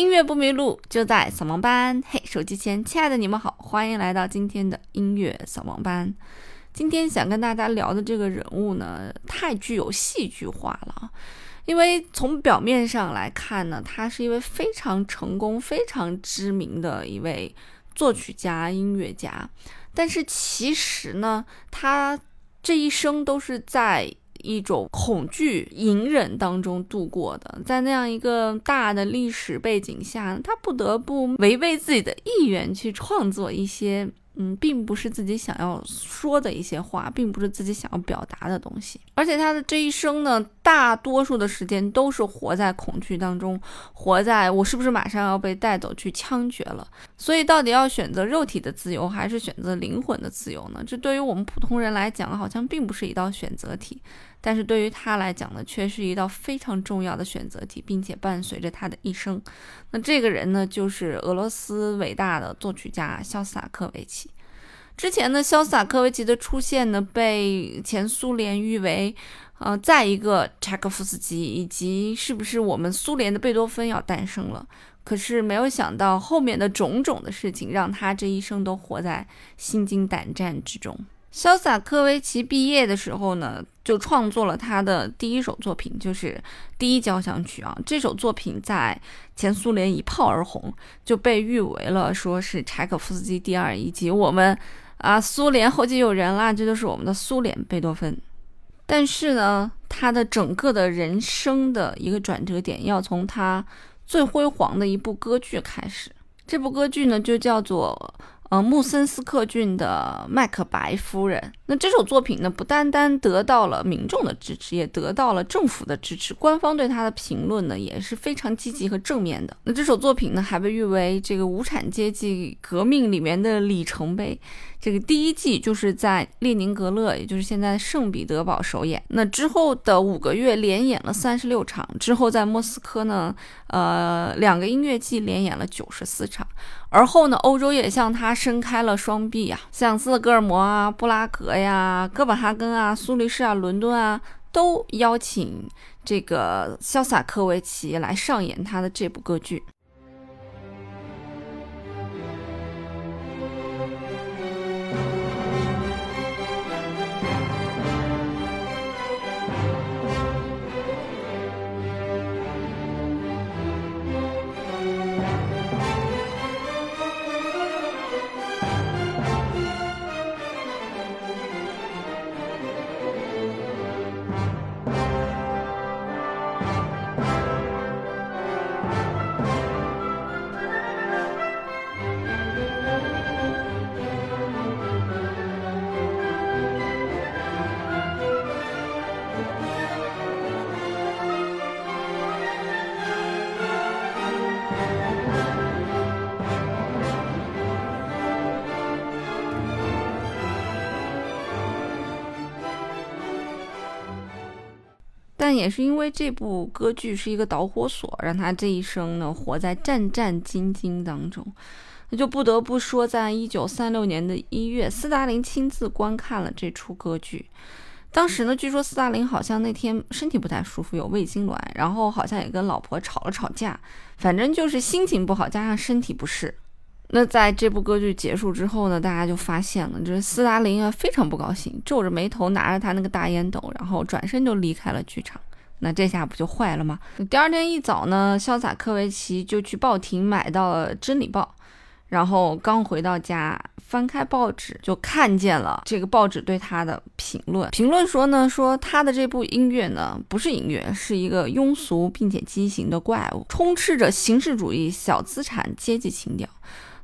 音乐不迷路，就在扫盲班。嘿，手机前亲爱的你们好，欢迎来到今天的音乐扫盲班。今天想跟大家聊的这个人物呢，太具有戏剧化了。因为从表面上来看呢，他是一位非常成功、非常知名的一位作曲家、音乐家。但是其实呢，他这一生都是在。一种恐惧、隐忍当中度过的，在那样一个大的历史背景下，他不得不违背自己的意愿去创作一些。嗯，并不是自己想要说的一些话，并不是自己想要表达的东西。而且他的这一生呢，大多数的时间都是活在恐惧当中，活在我是不是马上要被带走去枪决了。所以，到底要选择肉体的自由，还是选择灵魂的自由呢？这对于我们普通人来讲，好像并不是一道选择题。但是对于他来讲呢，却是一道非常重要的选择题，并且伴随着他的一生。那这个人呢，就是俄罗斯伟大的作曲家肖斯塔科维奇。之前呢，肖斯塔科维奇的出现呢，被前苏联誉为，呃，再一个柴可夫斯基，以及是不是我们苏联的贝多芬要诞生了？可是没有想到后面的种种的事情，让他这一生都活在心惊胆战之中。肖斯塔科维奇毕业的时候呢，就创作了他的第一首作品，就是第一交响曲啊。这首作品在前苏联一炮而红，就被誉为了说是柴可夫斯基第二，以及我们啊苏联后继有人啦，这就是我们的苏联贝多芬。但是呢，他的整个的人生的一个转折点，要从他最辉煌的一部歌剧开始。这部歌剧呢，就叫做。呃，穆森斯克郡的麦克白夫人。那这首作品呢，不单单得到了民众的支持，也得到了政府的支持。官方对他的评论呢，也是非常积极和正面的。那这首作品呢，还被誉为这个无产阶级革命里面的里程碑。这个第一季就是在列宁格勒，也就是现在圣彼得堡首演。那之后的五个月连演了三十六场，之后在莫斯科呢，呃，两个音乐季连演了九十四场。而后呢，欧洲也向他伸开了双臂呀，像斯德哥尔摩啊、布拉格呀、哥本哈根啊、苏黎世啊、伦敦啊，都邀请这个肖斯塔科维奇来上演他的这部歌剧。但也是因为这部歌剧是一个导火索，让他这一生呢活在战战兢兢当中。那就不得不说，在一九三六年的一月，斯大林亲自观看了这出歌剧。当时呢，据说斯大林好像那天身体不太舒服，有胃痉挛，然后好像也跟老婆吵了吵架，反正就是心情不好，加上身体不适。那在这部歌剧结束之后呢，大家就发现了，就是斯大林啊非常不高兴，皱着眉头拿着他那个大烟斗，然后转身就离开了剧场。那这下不就坏了吗？第二天一早呢，潇洒科维奇就去报亭买到了《真理报》，然后刚回到家，翻开报纸就看见了这个报纸对他的评论。评论说呢，说他的这部音乐呢不是音乐，是一个庸俗并且畸形的怪物，充斥着形式主义、小资产阶级情调。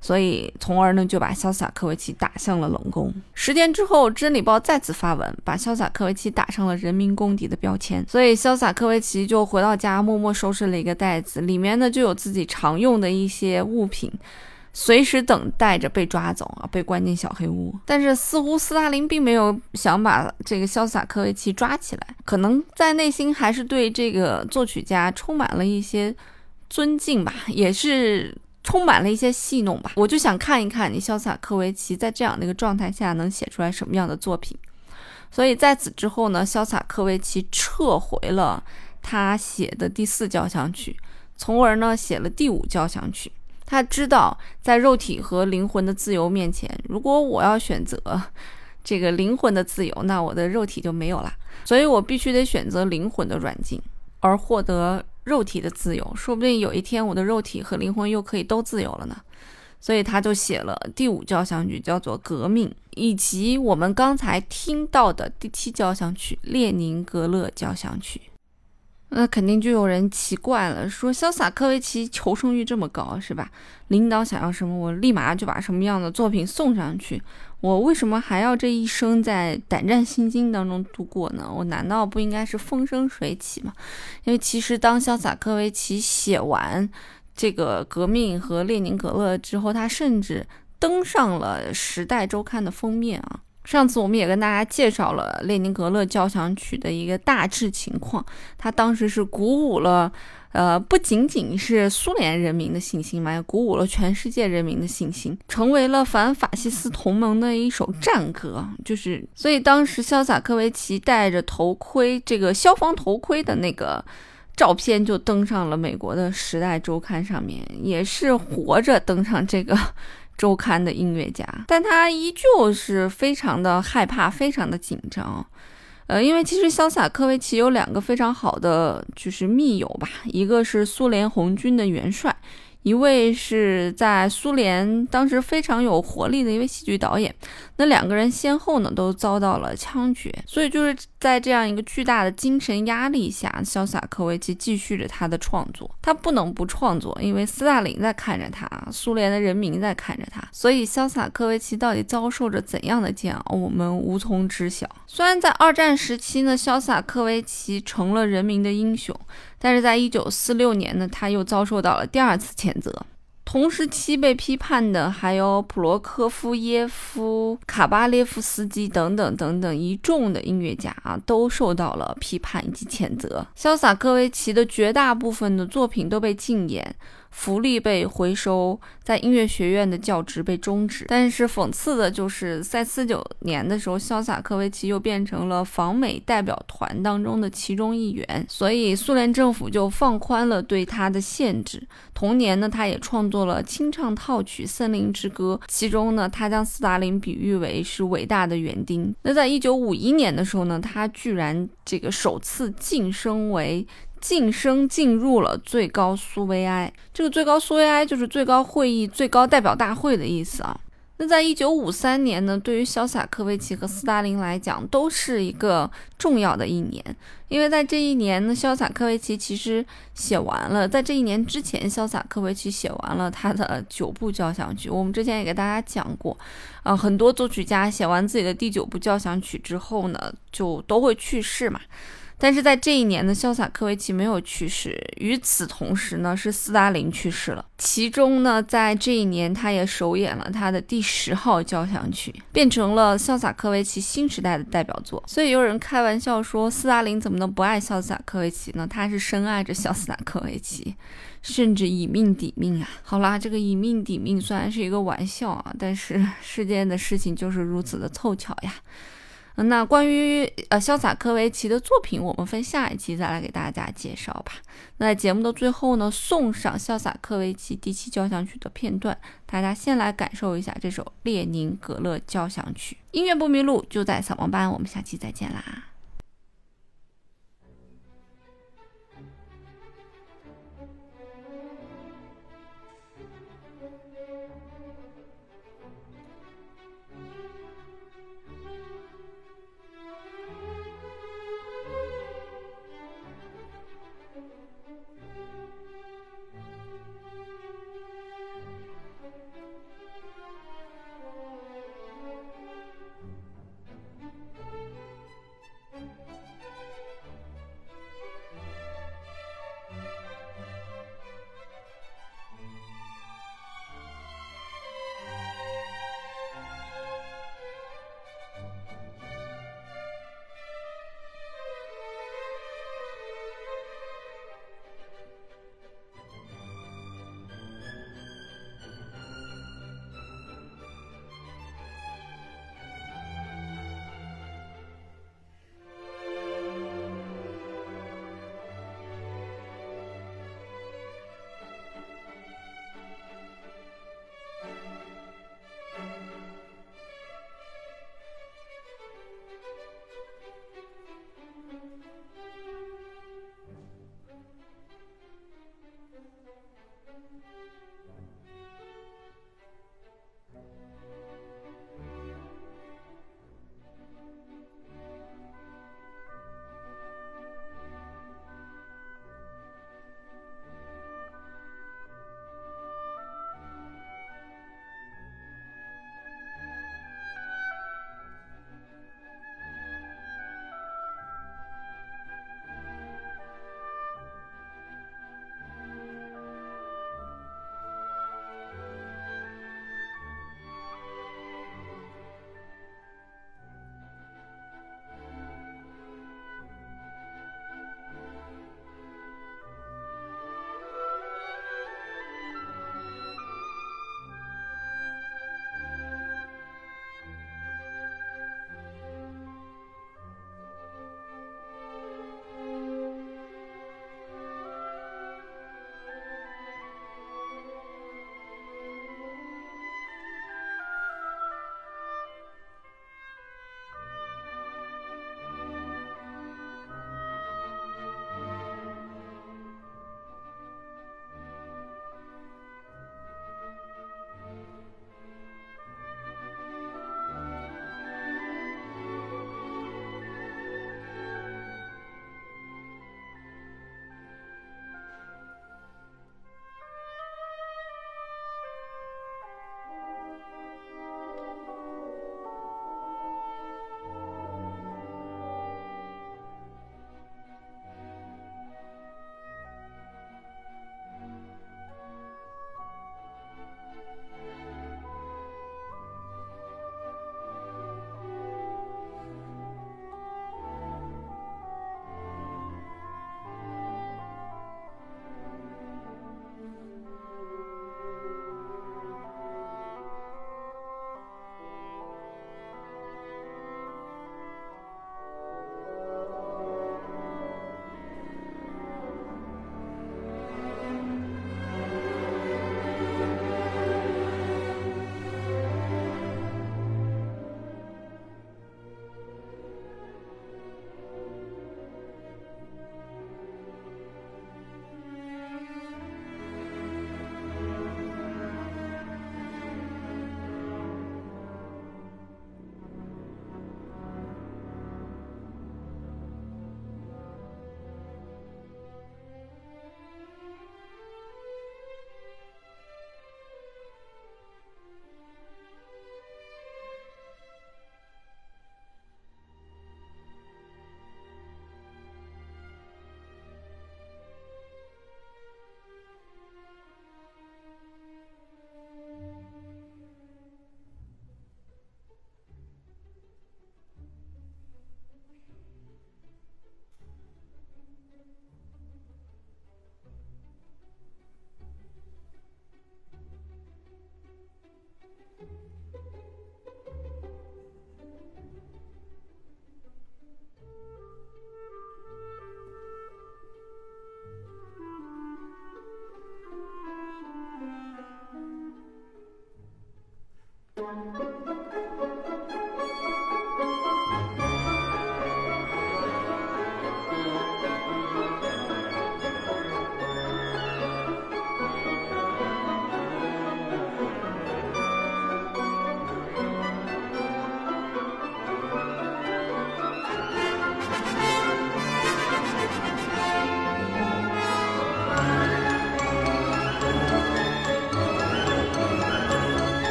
所以，从而呢就把潇洒科维奇打向了冷宫。十天之后，《真理报》再次发文，把潇洒科维奇打上了人民公敌的标签。所以，潇洒科维奇就回到家，默默收拾了一个袋子，里面呢就有自己常用的一些物品，随时等待着被抓走啊，被关进小黑屋。但是，似乎斯大林并没有想把这个潇洒科维奇抓起来，可能在内心还是对这个作曲家充满了一些尊敬吧，也是。充满了一些戏弄吧，我就想看一看你潇洒科维奇在这样的一个状态下能写出来什么样的作品。所以在此之后呢，潇洒科维奇撤回了他写的第四交响曲，从而呢写了第五交响曲。他知道，在肉体和灵魂的自由面前，如果我要选择这个灵魂的自由，那我的肉体就没有了。所以我必须得选择灵魂的软禁，而获得肉体的自由。说不定有一天，我的肉体和灵魂又可以都自由了呢。所以他就写了第五交响曲，叫做《革命》，以及我们刚才听到的第七交响曲《列宁格勒交响曲》。那肯定就有人奇怪了，说潇洒科维奇求生欲这么高，是吧？领导想要什么，我立马就把什么样的作品送上去。我为什么还要这一生在胆战心惊当中度过呢？我难道不应该是风生水起吗？因为其实当潇洒科维奇写完这个《革命》和《列宁格勒》之后，他甚至登上了《时代周刊》的封面啊。上次我们也跟大家介绍了列宁格勒交响曲的一个大致情况，他当时是鼓舞了，呃，不仅仅是苏联人民的信心嘛，也鼓舞了全世界人民的信心，成为了反法西斯同盟的一首战歌。就是，所以当时潇洒科维奇戴着头盔，这个消防头盔的那个照片就登上了美国的《时代周刊》上面，也是活着登上这个。周刊的音乐家，但他依旧是非常的害怕，非常的紧张，呃，因为其实潇洒科维奇有两个非常好的就是密友吧，一个是苏联红军的元帅。一位是在苏联当时非常有活力的一位戏剧导演，那两个人先后呢都遭到了枪决，所以就是在这样一个巨大的精神压力下，潇洒科维奇继续着他的创作，他不能不创作，因为斯大林在看着他，苏联的人民在看着他，所以潇洒科维奇到底遭受着怎样的煎熬，我们无从知晓。虽然在二战时期呢，潇洒科维奇成了人民的英雄。但是在一九四六年呢，他又遭受到了第二次谴责。同时期被批判的还有普罗科夫耶夫、卡巴列夫斯基等等等等一众的音乐家啊，都受到了批判以及谴责。潇洒科维奇的绝大部分的作品都被禁演。福利被回收，在音乐学院的教职被终止。但是讽刺的就是，在四九年的时候，潇洒科维奇又变成了访美代表团当中的其中一员，所以苏联政府就放宽了对他的限制。同年呢，他也创作了清唱套曲《森林之歌》，其中呢，他将斯大林比喻为是伟大的园丁。那在一九五一年的时候呢，他居然这个首次晋升为。晋升进入了最高苏维埃，这个最高苏维埃就是最高会议、最高代表大会的意思啊。那在一九五三年呢，对于潇洒科维奇和斯大林来讲，都是一个重要的一年，因为在这一年呢，潇洒科维奇其实写完了，在这一年之前，潇洒科维奇写完了他的九部交响曲。我们之前也给大家讲过，啊，很多作曲家写完自己的第九部交响曲之后呢，就都会去世嘛。但是在这一年呢，潇洒科维奇没有去世。与此同时呢，是斯大林去世了。其中呢，在这一年，他也首演了他的第十号交响曲，变成了潇洒科维奇新时代的代表作。所以有人开玩笑说，斯大林怎么能不爱潇洒科维奇呢？他是深爱着潇洒科维奇，甚至以命抵命啊！好啦，这个以命抵命虽然是一个玩笑啊，但是世间的事情就是如此的凑巧呀。那关于呃潇洒科维奇的作品，我们分下一期再来给大家介绍吧。那在节目的最后呢，送上潇洒科维奇第七交响曲的片段，大家先来感受一下这首列宁格勒交响曲。音乐不迷路，就在扫盲班。我们下期再见啦。